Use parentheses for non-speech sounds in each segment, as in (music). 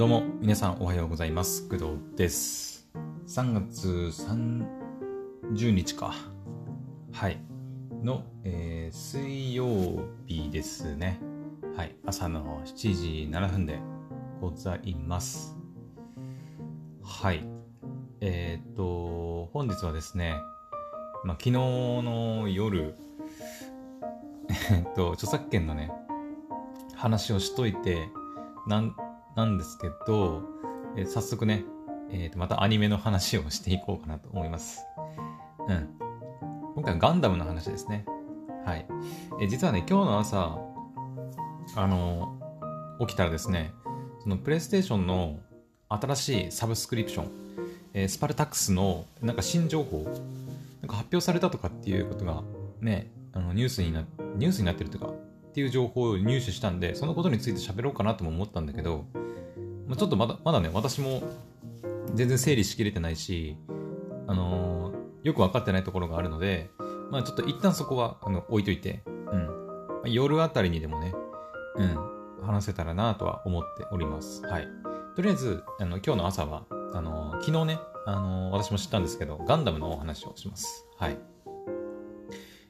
どうも、皆さんおはようございます。工藤です。3月30日か。はい。の、えー水曜日ですね。はい。朝の7時7分でございます。はい。えーっと、本日はですね、まあ、昨日の夜、(laughs) えっと、著作権のね、話をしといて、なん、なんですけど、えー早速ね、えーと、またアニメの話をしていこうかなと思います。うん。今回はガンダムの話ですね。はい。えー実はね、今日の朝、あのー起きたらですね、そのプレイステーションの新しいサブスクリプション、えースパルタクスのなんか新情報、なんか発表されたとかっていうことがね、あのニュースにな、ニュースになってるとか、っていう情報を入手したんで、そのことについて喋ろうかなとも思ったんだけど、まあ、ちょっとまだ、まだね、私も全然整理しきれてないし、あのーよく分かってないところがあるので、まあちょっと一旦そこはあの置いといて、うん。まあ夜あたりにでもね、うん、話せたらなとは思っております。はい。とりあえず、あの、今日の朝は、あのー昨日ね、あのー私も知ったんですけど、ガンダムのお話をします。はい。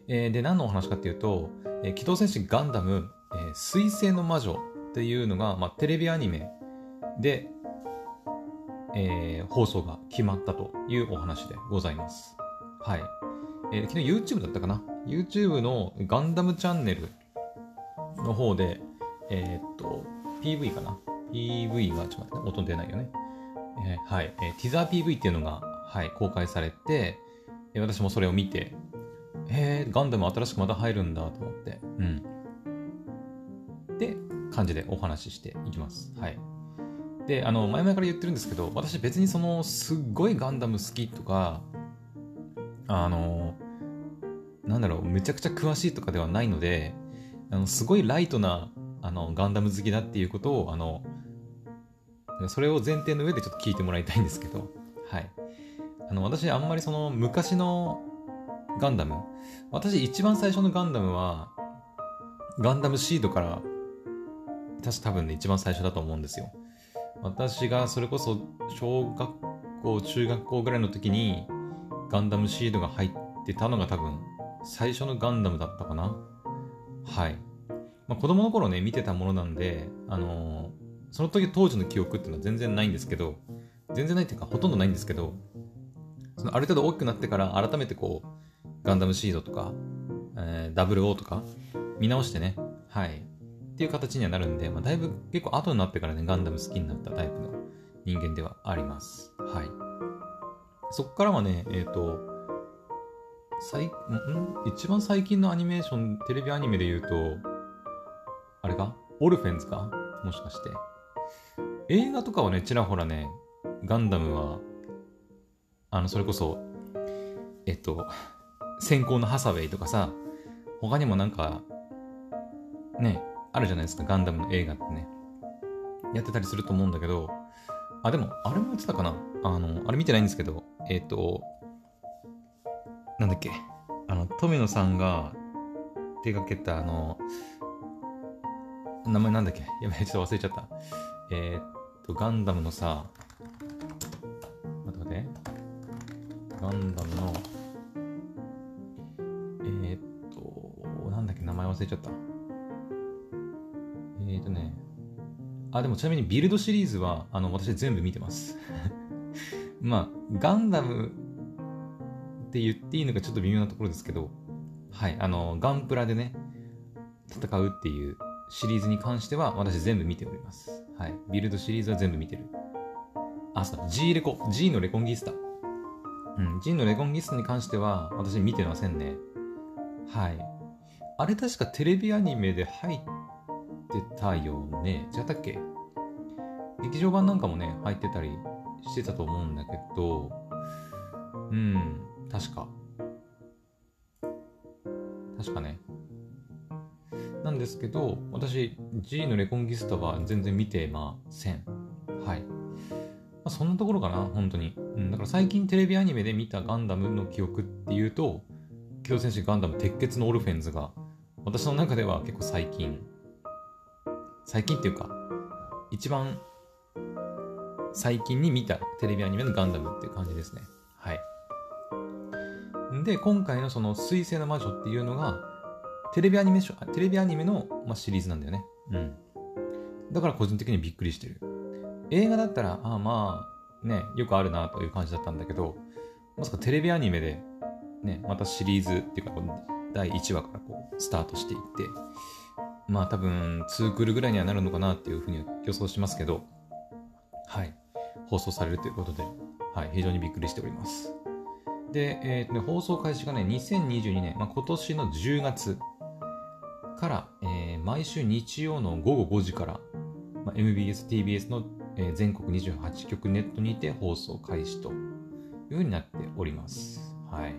えーで、何のお話かっていうと、えー機動戦士ガンダム、えー水星の魔女っていうのが、まあ、テレビアニメで、えー放送が決まったというお話でございます。はい。えー昨日 YouTube だったかな ?YouTube のガンダムチャンネルの方で、えーっと、PV かな ?PV が、ちょっと待って、音出ないよね。えーはい、えーティザー PV っていうのが、はい、公開されて、えー私もそれを見て、えー、ガンダム新しくまた入るんだと思って、うん。で、感じでお話ししていきます。はい。で、あの、前々から言ってるんですけど、私別にその、すっごいガンダム好きとか、あの、なんだろう、めちゃくちゃ詳しいとかではないので、あの、すごいライトな、あの、ガンダム好きだっていうことを、あの、それを前提の上でちょっと聞いてもらいたいんですけど、はい。あの、私あんまりその、昔のガンダム、私一番最初のガンダムは、ガンダムシードから、確か多分ね、一番最初だと思うんですよ。私がそれこそ小学校、中学校ぐらいの時にガンダムシードが入ってたのが多分最初のガンダムだったかな。はい。まあ、子供の頃ね、見てたものなんで、あのーその時当時の記憶っていうのは全然ないんですけど、全然ないっていうかほとんどないんですけど、そのある程度大きくなってから改めてこう、ガンダムシードとか、えー、00とか見直してね、はい。っていう形にはなるんで、まあ、だいぶ結構後になってからね、ガンダム好きになったタイプの人間ではあります。はい。そっからはね、えっ、と、最、ん？一番最近のアニメーション、テレビアニメで言うと、あれか？オルフェンズか？もしかして。映画とかはね、ちらほらね、ガンダムは、あの、それこそ、えっと、先行のハサウェイとかさ、他にもなんか、ね、あるじゃないですか、ガンダムの映画ってね。やってたりすると思うんだけど、あ、でも、あれもやってたかなあの、あれ見てないんですけど、えっ、と、なんだっけ、あの、富野さんが手掛けた、あの、名前なんだっけやべえ、ちょっと忘れちゃった。えーっと、ガンダムのさ、待って待って。ガンダムの、えーっと、なんだっけ、名前忘れちゃった。あ、でもちなみにビルドシリーズは、あの、私全部見てます。(laughs) まあ、ガンダムって言っていいのかちょっと微妙なところですけど、はい、あの、ガンプラでね、戦うっていうシリーズに関しては私全部見ております。はい。ビルドシリーズは全部見てる。あ、そうだ、G レコ、G のレコンギスタ。うん、G のレコンギスタに関しては私見てませんね。はい。あれ確かテレビアニメで入ってたよね。違ったっけ？劇場版なんかもね、入ってたりしてたと思うんだけど、うん、確か。確かね。なんですけど、私、G のレコンギスタは全然見てません。はい。まあ、そんなところかな、本当に。うん、だから最近テレビアニメで見たガンダムの記憶っていうと、機動戦士ガンダム鉄血のオルフェンズが、私の中では結構最近、最近っていうか、一番最近に見たテレビアニメのガンダムっていう感じですね。はい。で、今回のその水星の魔女っていうのが、テレビアニメテレビアニメの、まあ、シリーズなんだよね。うん。だから個人的にびっくりしてる。映画だったら、ああまあ、ね、よくあるなという感じだったんだけど、まさかテレビアニメで、ね、またシリーズっていうか、第1話からこう、スタートしていって、まあ多分、2クールぐらいにはなるのかなっていうふうに予想しますけど、はい。放送されるということで、はい、非常にびっくりしております。で、えーね、放送開始がね、2022年、まあ、今年の10月から、えー、毎週日曜の午後5時から、まあ、MBS、TBS の、えー、全国28局ネットにて放送開始というふうになっております。はい。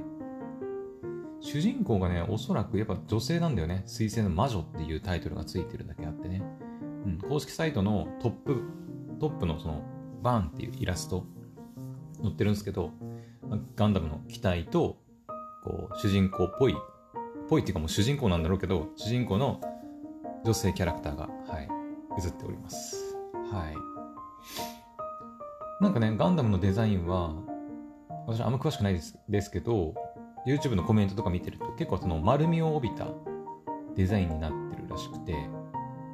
主人公がね、おそらくやっぱ女性なんだよね。水星の魔女っていうタイトルがついてるだけあってね。うん、公式サイトのトップ、トップのその、バーンっていうイラスト載ってるんですけど、ガンダムの機体と、こう、主人公っぽい、ぽいっていうかもう主人公なんだろうけど、主人公の女性キャラクターが、はい、映っております。はい。なんかね、ガンダムのデザインは、私あんま詳しくないですですけど、YouTube のコメントとか見てると結構その丸みを帯びたデザインになってるらしくて、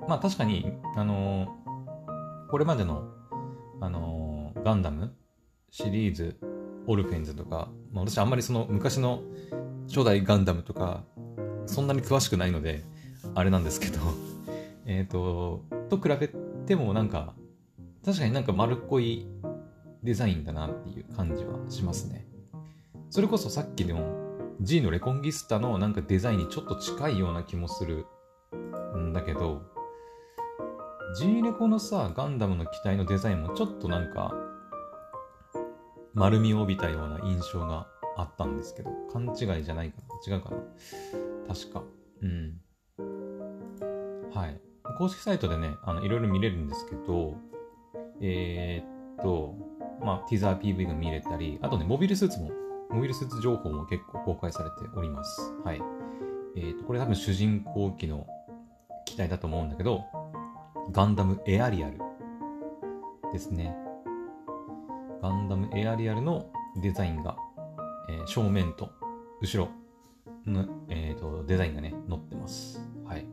まあ確かに、あのー、これまでの、あの、ガンダムシリーズオルフェンズとか、まあ、私あんまりその昔の初代ガンダムとか、そんなに詳しくないので、あれなんですけど、(laughs) えっと、と比べてもなんか、確かになんか丸っこいデザインだなっていう感じはしますね。それこそさっきの G のレコンギスタのなんかデザインにちょっと近いような気もするんだけど、G レコのさ、ガンダムの機体のデザインもちょっとなんか丸みを帯びたような印象があったんですけど、勘違いじゃないかな？違うかな？確か。うん。はい。公式サイトでね、あの、いろいろ見れるんですけど、えー、っと、まあ、ティザー PV が見れたり、あとね、モビルスーツも、モビルスーツ情報も結構公開されております。はい。えー、っと、これ多分主人公機の機体だと思うんだけど、ガンダムエアリアルですね。ガンダムエアリアルのデザインが、えー、正面と後ろの、えーと、デザインがね、載ってます。はい。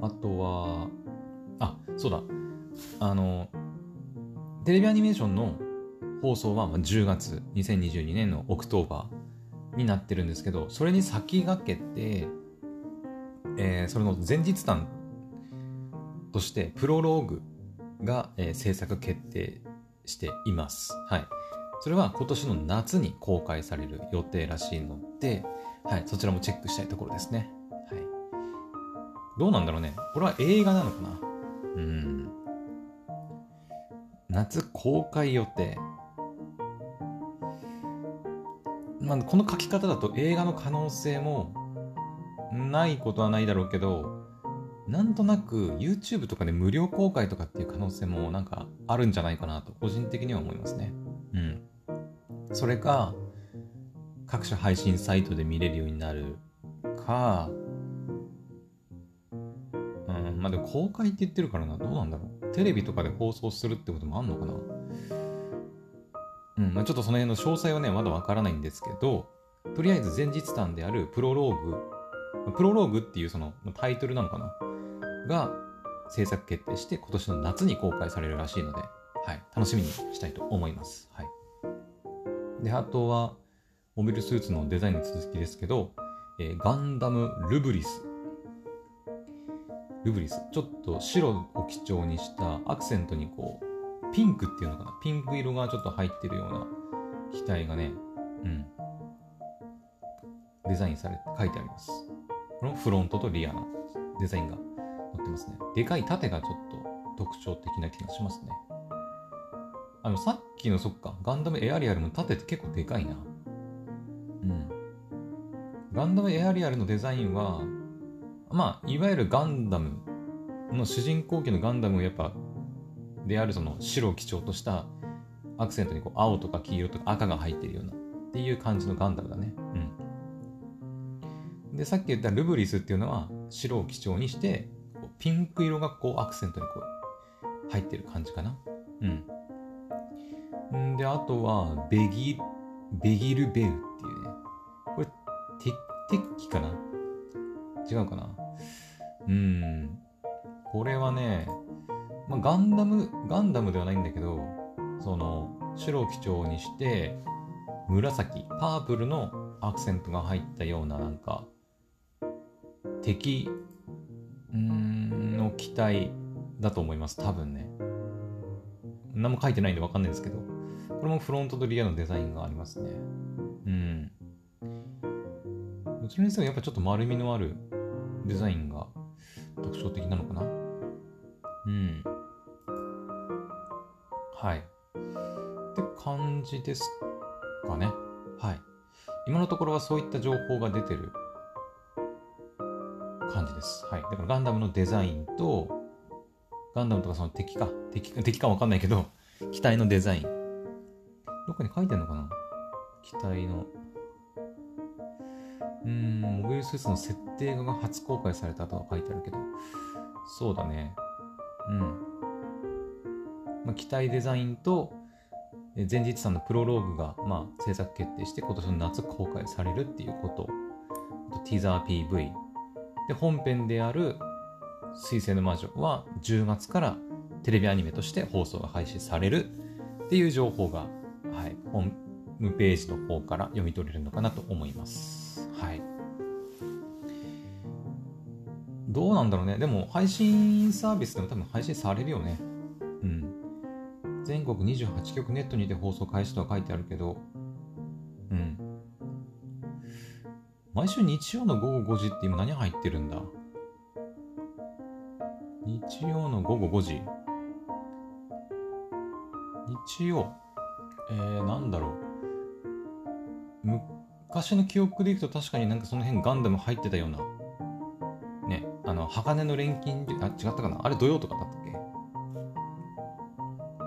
あとは、あ、そうだ。あの、テレビアニメーションの放送は10月、2022年の October になってるんですけど、それに先駆けて、えー、それの前日譚として、プロローグが、えー、制作決定しています。はい。それは今年の夏に公開される予定らしいので、はい、そちらもチェックしたいところですね。はい。どうなんだろうね。これは映画なのかな？うん。夏公開予定。まあ、この書き方だと映画の可能性もないことはないだろうけど、なんとなく YouTube とかで無料公開とかっていう可能性もなんかあるんじゃないかなと個人的には思いますね。うん。それか、各種配信サイトで見れるようになるか、うん、まあでも公開って言ってるからな、どうなんだろう。テレビとかで放送するってこともあんのかなうん、まあ、ちょっとその辺の詳細はね、まだわからないんですけど、とりあえず前日談であるプロローグ、プロローグっていうそのタイトルなのかなが制作決定して今年の夏に公開されるらしいので、はい、楽しみにしたいと思います。はい、で、あとは、モビルスーツのデザインの続きですけど、えー、ガンダムルブリス。ルブリス。ちょっと白を基調にしたアクセントにこう、ピンクっていうのかな？ピンク色がちょっと入ってるような機体がね、うん。デザインされて書いてあります。このフロントとリアのデザインが載ってますね。でかい縦がちょっと特徴的な気がしますね。あの、さっきのそっか、ガンダムエアリアルの縦って結構でかいな。うん。ガンダムエアリアルのデザインは、まあ、いわゆるガンダムの主人公機のガンダムをやっぱ、であるその白を基調としたアクセントにこう青とか黄色とか赤が入ってるようなっていう感じのガンダムだね。うん。で、さっき言ったルブリスっていうのは白を基調にしてピンク色がこうアクセントにこう入ってる感じかな。うん。んで、あとは、ベギ、ベギルベウっていうね。これ、鉄、鉄器かな？違うかな？うん。これはね、まあ、ガンダム、ガンダムではないんだけど、その、白を基調にして、紫、パープルのアクセントが入ったような、なんか、敵、んの機体だと思います。多分ね。何も書いてないんでわかんないですけど。これもフロントとリアのデザインがありますね。うん。どちらにしてもやっぱちょっと丸みのあるデザインが特徴的なのかな。うん。はい。って感じですかね。はい。今のところはそういった情報が出てる感じです。はい。だからガンダムのデザインと、ガンダムとかその敵か、敵敵かわかんないけど、(laughs) 機体のデザイン。どっかに書いてんのかな？機体の。うーん、モビルスーツの設定画が初公開されたとは書いてあるけど、そうだね。うん。まあ、機体デザインと、前日さんのプロローグが、まあ、制作決定して今年の夏公開されるっていうこと。あとティーザー PV。で、本編である水星の魔女は10月からテレビアニメとして放送が開始されるっていう情報が、はい、ホームページの方から読み取れるのかなと思います。はい。どうなんだろうね。でも配信サービスでも多分配信されるよね。うん。全国28局ネットにて放送開始とは書いてあるけど、毎週日曜の午後5時って今何入ってるんだ？日曜の午後5時。日曜。えー、なんだろう。昔の記憶でいくと確かになんかその辺ガンダム入ってたような。ね、あの、鋼の錬金、あ、違ったかな？あれ土曜とかだったっけ？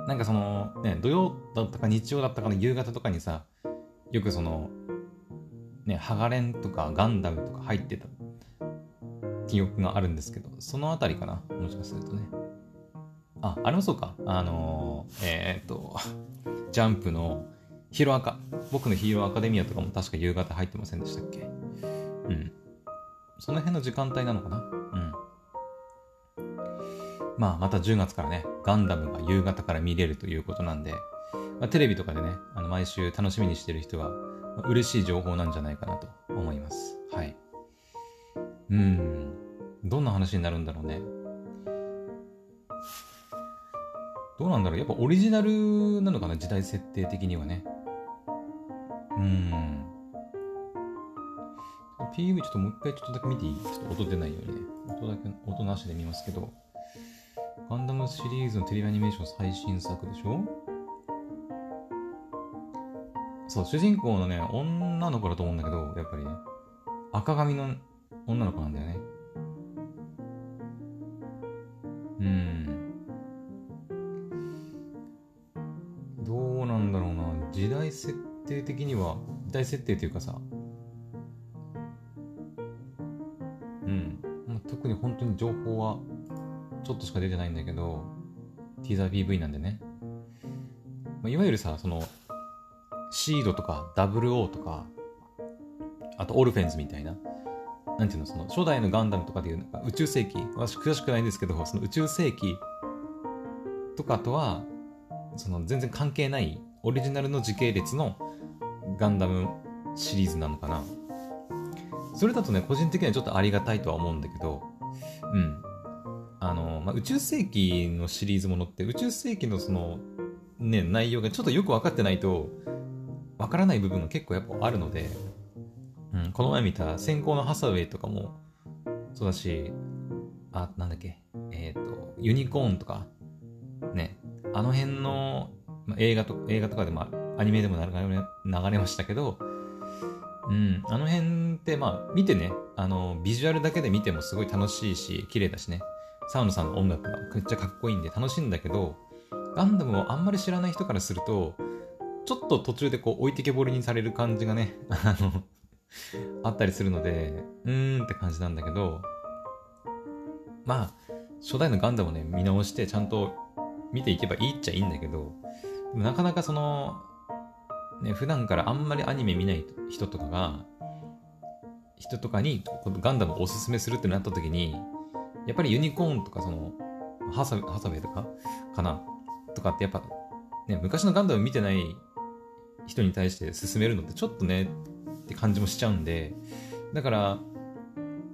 なんかその、ね、土曜だったか日曜だったかの夕方とかにさ、よくその、ね、ハガレンとかガンダムとか入ってた記憶があるんですけど、そのあたりかな？もしかするとね。あ、あれもそうか。あのー、えー、っと、(laughs) ジャンプのヒーローアカ、僕のヒーローアカデミアとかも確か夕方入ってませんでしたっけ？うん。その辺の時間帯なのかな？うん。まあ、また10月からね、ガンダムが夕方から見れるということなんで、まあ、テレビとかでね、あの毎週楽しみにしてる人は、嬉しい情報なんじゃないかなと思います。はい。うん。どんな話になるんだろうね。どうなんだろうやっぱオリジナルなのかな時代設定的にはね。うん。PV ちょっともう一回ちょっとだけ見ていい？ちょっと音出ないようにね。音だけ、音なしで見ますけど。ガンダムシリーズのテレビアニメーション最新作でしょ？そう、主人公のね、女の子だと思うんだけど、やっぱりね、赤髪の女の子なんだよね。うん。どうなんだろうな。時代設定的には、時代設定というかさ、うん。まあ、特に本当に情報はちょっとしか出てないんだけど、ティーザー PV なんでね。まあ、いわゆるさ、その、シードとか WO とか、あとオルフェンズみたいな、なんていうの、その初代のガンダムとかでいう宇宙世紀、私詳しくないんですけど、その宇宙世紀とかとは、その全然関係ないオリジナルの時系列のガンダムシリーズなのかな。それだとね、個人的にはちょっとありがたいとは思うんだけど、うん。あの、まあ、宇宙世紀のシリーズものって、宇宙世紀のその、ね、内容がちょっとよく分かってないと、分からない部分が結構やっぱあるので、うん、この前見た先行のハサウェイとかもそうだし、あ、なんだっけ、えっ、ー、と、ユニコーンとか、ね、あの辺の、ま、映画と、映画とかでもアニメでも流れ流れましたけど、うん、あの辺ってまあ見てね、あの、ビジュアルだけで見てもすごい楽しいし、綺麗だしね、サウンドさんの音楽がめっちゃかっこいいんで楽しいんだけど、ガンダムをあんまり知らない人からすると、ちょっと途中でこう置いてけぼりにされる感じがね、(laughs) あの、あったりするので、うーんって感じなんだけど、まあ、初代のガンダムをね、見直してちゃんと見ていけばいいっちゃいいんだけど、なかなかその、ね、普段からあんまりアニメ見ない人とかが、人とかにガンダムをおすすめするってなった時に、やっぱりユニコーンとかその、ハサハサウェイとかかなとかってやっぱ、ね、昔のガンダム見てない人に対して進めるのってちょっとねって感じもしちゃうんで、だから、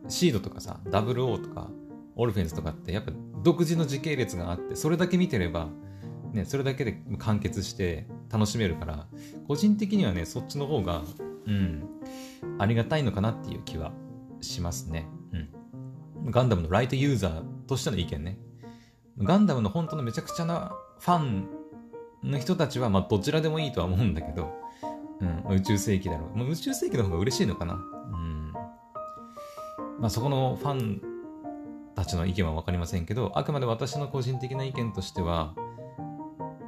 シードとかさ、00とか、オルフェンズとかってやっぱ独自の時系列があって、それだけ見てれば、ね、それだけで完結して楽しめるから、個人的にはね、そっちの方が、うん、ありがたいのかなっていう気はしますね。うん。ガンダムのライトユーザーとしての意見ね。ガンダムの本当のめちゃくちゃなファンの人たちは、まあ、どちらでもいいとは思うんだけど、うん、宇宙世紀だろう。まあ、宇宙世紀の方が嬉しいのかな。うん。まあ、そこのファンたちの意見は分かりませんけど、あくまで私の個人的な意見としては、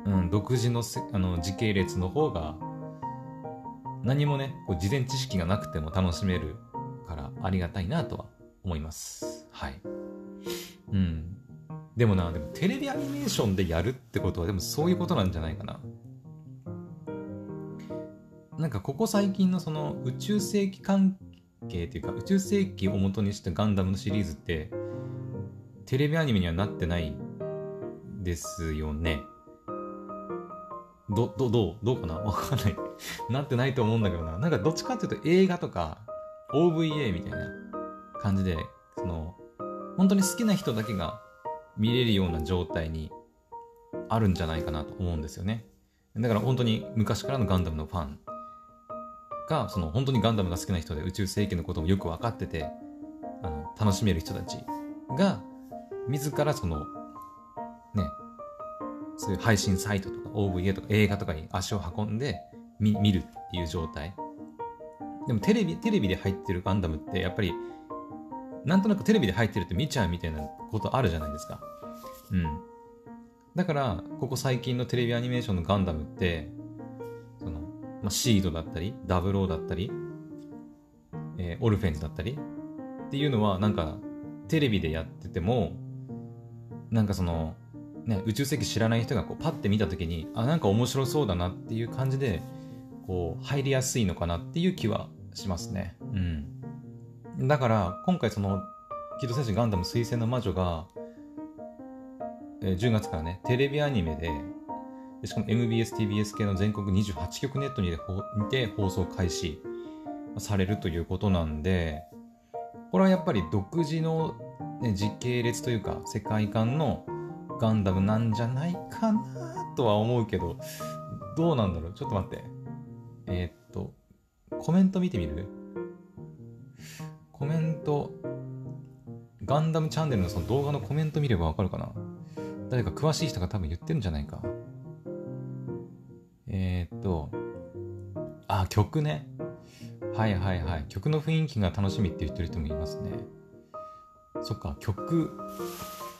うん、独自のせあの時系列の方が何もねこう事前知識がなくても楽しめるからありがたいなとは思いますはいうんでもなでもテレビアニメーションでやるってことはでもそういうことなんじゃないかななんかここ最近のその宇宙世紀関係っていうか宇宙世紀を元にしたガンダムのシリーズってテレビアニメにはなってないですよねど、ど、どうどうかな？(laughs) わかんない。なってないと思うんだけどな。なんかどっちかっていうと映画とか OVA みたいな感じで、その、本当に好きな人だけが見れるような状態にあるんじゃないかなと思うんですよね。だから本当に昔からのガンダムのファンが、その本当にガンダムが好きな人で宇宙世紀のこともよく分かってて、あの、楽しめる人たちが、自らその、ね、そういう配信サイトとか OVA とか映画とかに足を運んで見るっていう状態。でもテレビ、テレビで入ってるガンダムってやっぱり、なんとなくテレビで入ってるって見ちゃうみたいなことあるじゃないですか。うん。だから、ここ最近のテレビアニメーションのガンダムって、その、まあ、シードだったり、ダブローだったり、えー、オルフェンズだったりっていうのは、なんか、テレビでやってても、なんかその、ね、宇宙世紀知らない人がこうパッて見た時にあなんか面白そうだなっていう感じでこう入りやすいのかなっていう気はしますね。うん、だから今回その「機動戦士ガンダム水星の魔女が」えー、10月からねテレビアニメでしかも MBSTBS 系の全国28局ネットにて放送開始されるということなんでこれはやっぱり独自の、ね、時系列というか世界観のガンダムなんじゃないかなとは思うけど、どうなんだろう？ちょっと待って。えー、っと、コメント見てみる？コメント、ガンダムチャンネルのその動画のコメント見ればわかるかな？誰か詳しい人が多分言ってるんじゃないか。えー、っと、あ、曲ね。はいはいはい。曲の雰囲気が楽しみって言ってる人もいますね。そっか、曲、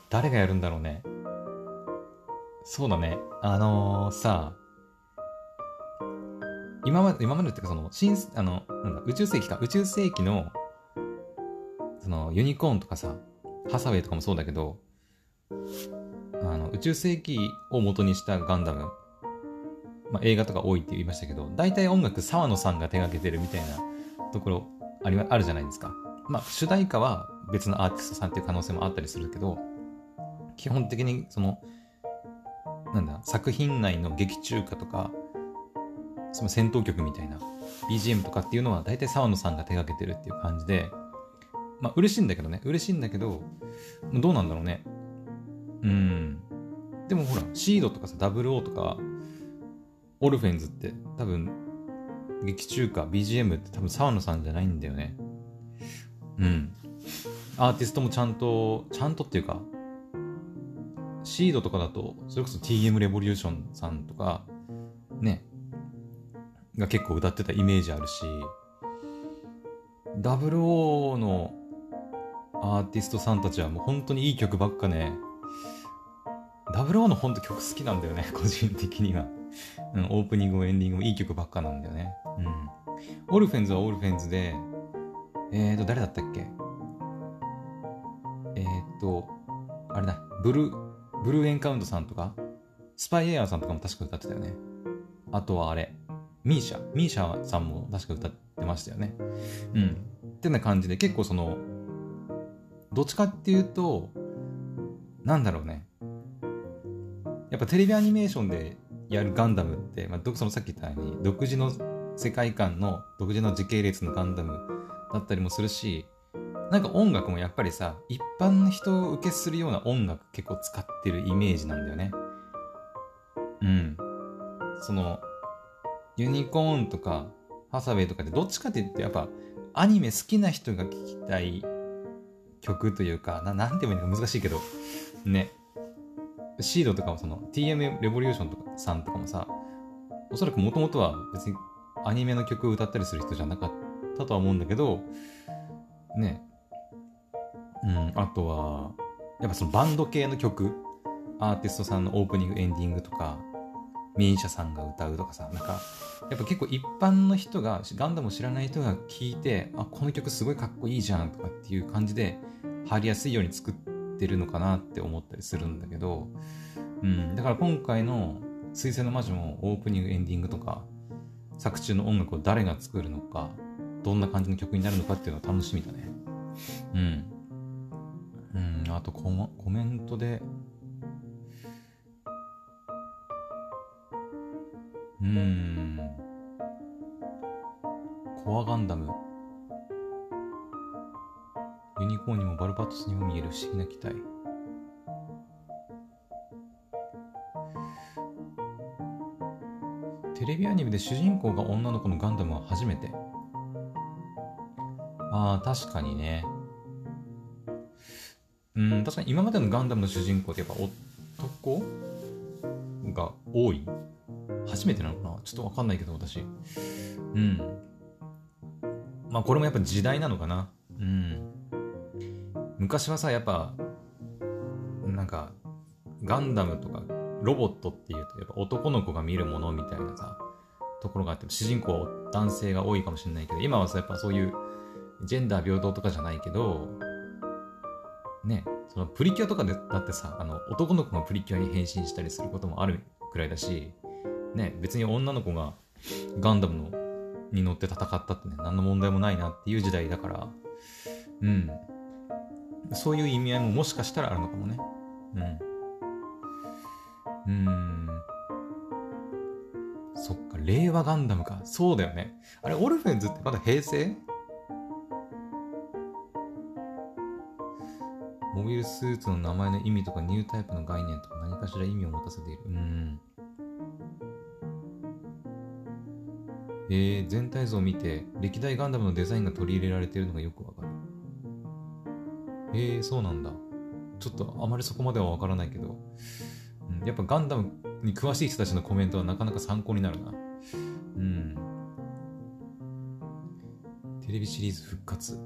誰がやるんだろうね。そうだね。あのー、さ、今まで、今までっていうかその、新、あの、なんだ、宇宙世紀か、宇宙世紀の、その、ユニコーンとかさ、ハサウェイとかもそうだけど、あの、宇宙世紀を元にしたガンダム、まあ、映画とか多いって言いましたけど、大体音楽沢野さんが手掛けてるみたいなところありあるじゃないですか。まあ、主題歌は別のアーティストさんっていう可能性もあったりするけど、基本的にその、なんだ、作品内の劇中歌とか、その戦闘曲みたいな BGM とかっていうのは大体沢野さんが手がけてるっていう感じで、まあ嬉しいんだけどね、嬉しいんだけど、どうなんだろうね。うん。でもほら、シードとかさ、00とか、オルフェンズって多分、劇中歌、BGM って多分沢野さんじゃないんだよね。うん。アーティストもちゃんと、ちゃんとっていうか、シードとかだと、それこそ TM レボリューションさんとか、ね、が結構歌ってたイメージあるし、00のアーティストさんたちはもう本当にいい曲ばっかね、00の本当曲好きなんだよね、(laughs) 個人的には。うん、オープニングもエンディングもいい曲ばっかなんだよね。うん。オルフェンズはオルフェンズで、えーと、誰だったっけ？えーと、あれだ、ブルー、ブルーエンカウントさんとか、スパイエアーさんとかも確か歌ってたよね。あとはあれ、ミーシャ。ミーシャさんも確か歌ってましたよね。うん。ってな感じで結構その、どっちかっていうと、なんだろうね。やっぱテレビアニメーションでやるガンダムって、まあ、そのさっき言ったように、独自の世界観の、独自の時系列のガンダムだったりもするし、なんか音楽もやっぱりさ、一般の人を受けするような音楽結構使ってるイメージなんだよね。うん。その、ユニコーンとか、ハサウェイとかでどっちかって言ってやっぱアニメ好きな人が聴きたい曲というか、ななんて言うの難しいけど、ね。シードとかもその TM レボリューションとかさんとかもさ、おそらくもともとは別にアニメの曲を歌ったりする人じゃなかったとは思うんだけど、ね。うん、あとは、やっぱそのバンド系の曲、アーティストさんのオープニング、エンディングとか、ミーシャさんが歌うとかさ、なんか、やっぱ結構一般の人が、ガンダムを知らない人が聞いて、あ、この曲すごいかっこいいじゃんとかっていう感じで、入りやすいように作ってるのかなって思ったりするんだけど、うん、だから今回の水星の魔女もオープニング、エンディングとか、作中の音楽を誰が作るのか、どんな感じの曲になるのかっていうのは楽しみだね。うん。うん、あとココメントで、うん。コアガンダム。ユニコーンにもバルバトスにも見える不思議な機体。テレビアニメで主人公が女の子のガンダムは初めて。ああ、確かにね。うん、確かに今までのガンダムの主人公ってやっぱ男が多い初めてなのかな？ちょっとわかんないけど、私。うん。まあ、これもやっぱ時代なのかな。うん。昔はさ、やっぱ、なんか、ガンダムとか、ロボットっていうと、やっぱ男の子が見るものみたいなさ、ところがあって、主人公は男性が多いかもしれないけど、今はさ、やっぱそういう、ジェンダー平等とかじゃないけど、ね、そのプリキュアとかでだってさ、あの、男の子がプリキュアに変身したりすることもあるくらいだし、ね、別に女の子がガンダムのに乗って戦ったってね、何の問題もないなっていう時代だから、うん。そういう意味合いももしかしたらあるのかもね。うん。うん。そっか、令和ガンダムか。そうだよね。あれ、オルフェンズってまだ平成？モビルスーツの名前の意味とかニュータイプの概念とか何かしら意味を持たせている。うん。えー、全体像を見て歴代ガンダムのデザインが取り入れられているのがよくわかる。えー、そうなんだ。ちょっとあまりそこまではわからないけど、うん、やっぱガンダムに詳しい人たちのコメントはなかなか参考になるな。うん。テレビシリーズ復活。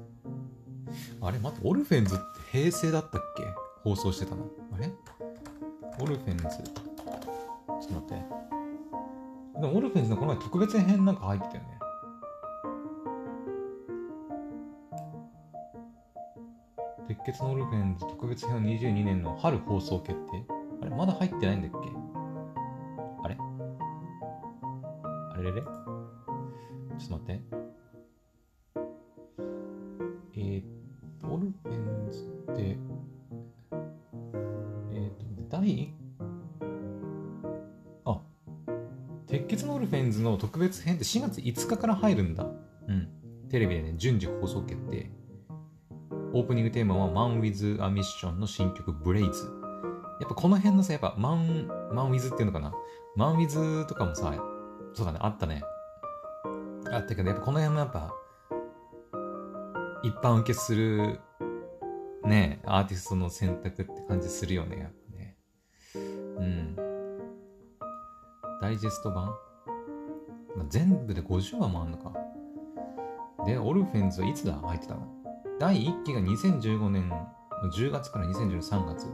あれ、待って、オルフェンズって平成だったっけ？放送してたの。あれ？オルフェンズ。ちょっと待って。でもオルフェンズのこの前特別編なんか入ってたよね。鉄血のオルフェンズ特別編22年の春放送決定。あれまだ入ってないんだっけ？あれ？あれれれ？ちょっと待って。特別編って4月5日から入るんだ。うん。テレビでね、順次放送決定。オープニングテーマは Man with a Mission の新曲 Blaze。やっぱこの辺のさ、やっぱ Man, Man with っていうのかな ?Man with とかもさ、そうだね、あったね。あったけど、やっぱこの辺もやっぱ、一般受けする、ね、アーティストの選択って感じするよね、やっぱね。うん。ダイジェスト版、まあ、全部で50話もあんのか。で、オルフェンズはいつだ？入ってたの？第1期が2015年の10月から2013月。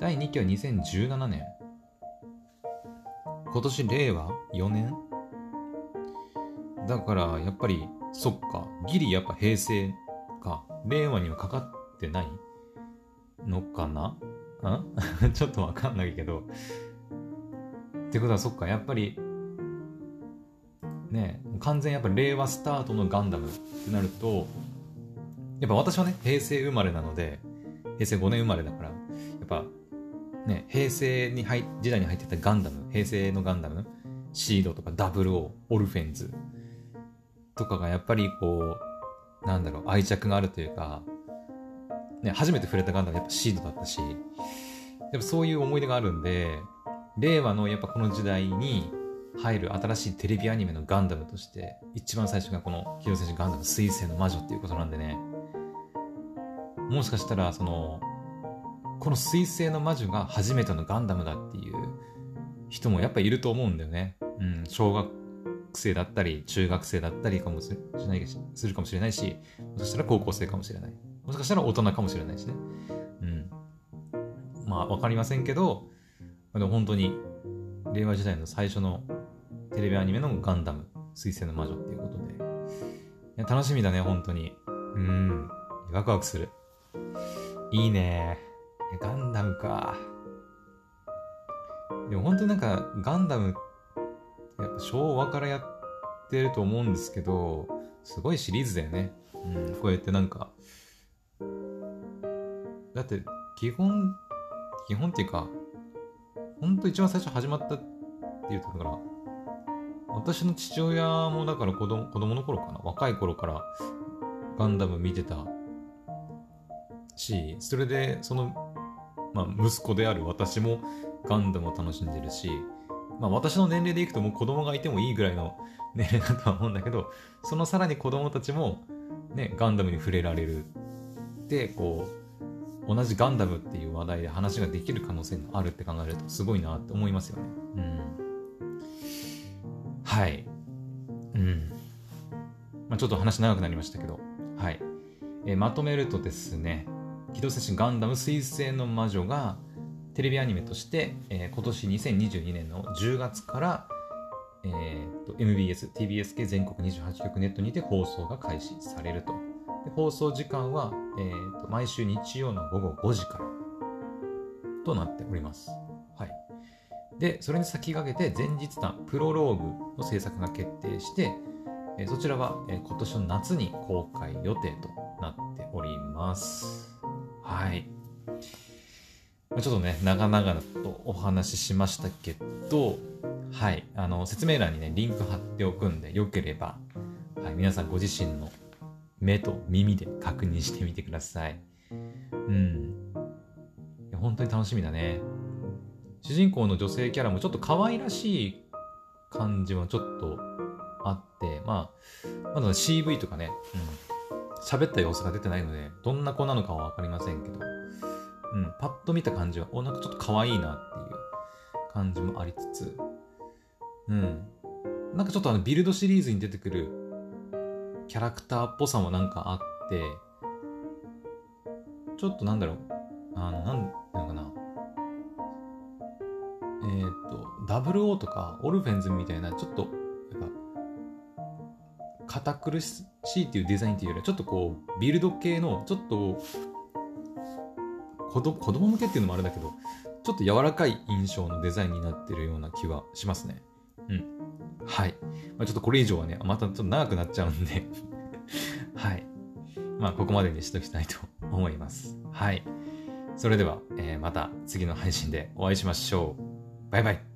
第2期は2017年。今年令和4年？だからやっぱりそっか。ギリやっぱ平成か。令和にはかかってないのかな？ん (laughs) ちょっとわかんないけど。ってことはそっか、やっぱり、ね、完全やっぱ令和スタートのガンダムってなると、やっぱ私はね、平成生まれなので、平成5年生まれだから、やっぱ、ね、平成に入時代に入ってたガンダム、平成のガンダム、シードとかダブルオー、オルフェンズとかがやっぱりこう、なんだろう、愛着があるというか、ね、初めて触れたガンダムやっぱシードだったし、やっぱそういう思い出があるんで、令和のやっぱこの時代に入る新しいテレビアニメのガンダムとして、一番最初がこの機動戦士ガンダム水星の魔女っていうことなんでね、もしかしたらその、この水星の魔女が初めてのガンダムだっていう人もやっぱいると思うんだよね。うん、小学生だったり、中学生だったりかもしれないするかもしれないし、もしかしたら高校生かもしれない。もしかしたら大人かもしれないしね。うん。まあ、わかりませんけど、でも本当に、令和時代の最初のテレビアニメのガンダム、水星の魔女っていうことで。いや楽しみだね、本当に。うん。ワクワクする。いいね。ガンダムか。でも本当になんか、ガンダム、やっぱ昭和からやってると思うんですけど、すごいシリーズだよね。うん、こうやってなんか、だって基本、基本っていうか、ほんと一番最初始まったっていうところから、私の父親もだから子供子供の頃かな、若い頃からガンダム見てたし、それでその、まあ、息子である私もガンダムを楽しんでるし、まあ私の年齢でいくともう子供がいてもいいぐらいの年齢だとは思うんだけど、そのさらに子供たちもね、ガンダムに触れられる。で、こう、同じガンダムっていう話題で話ができる可能性があるって考えるとすごいなって思いますよね。うん。はい。うん。まあ、ちょっと話長くなりましたけど、はい。えー、まとめるとですね、機動戦士ガンダム彗星の魔女がテレビアニメとして、えー、今年2022年の10月から、えー、と MBS、TBS 系全国28局ネットにて放送が開始されると。放送時間は、えーと、毎週日曜の午後5時からとなっております。で、それに先駆けて前日談、プロローグの制作が決定して、え、そちらは、え、今年の夏に公開予定となっております。はい。ま、ちょっとね、長々とお話ししましたけど、はい。あの、説明欄にね、リンク貼っておくんで、よければ、はい、皆さんご自身の目と耳で確認してみてください。うん。本当に楽しみだね。主人公の女性キャラもちょっと可愛らしい感じはちょっとあって、まあ、まだ CV とかね、うん、喋った様子が出てないので、どんな子なのかはわかりませんけど、うん、パッと見た感じは、お、なんかちょっと可愛いなっていう感じもありつつ、うん。なんかちょっとあのビルドシリーズに出てくるキャラクターっぽさもなんかあって、ちょっとなんだろう、あの、なんていうのかな。えっ、ー、と、00とかオルフェンズみたいな、ちょっと、やっぱ、堅苦しいっていうデザインっていうよりは、ちょっとこう、ビルド系の、ちょっと、子供子供向けっていうのもあれだけど、ちょっと柔らかい印象のデザインになってるような気はしますね。うん。はい。まあ、ちょっとこれ以上はね、またちょっと長くなっちゃうんで (laughs) はい。まあ、ここまでにしときたいと思います。はい。それでは、えー、また次の配信でお会いしましょう。バイバイ。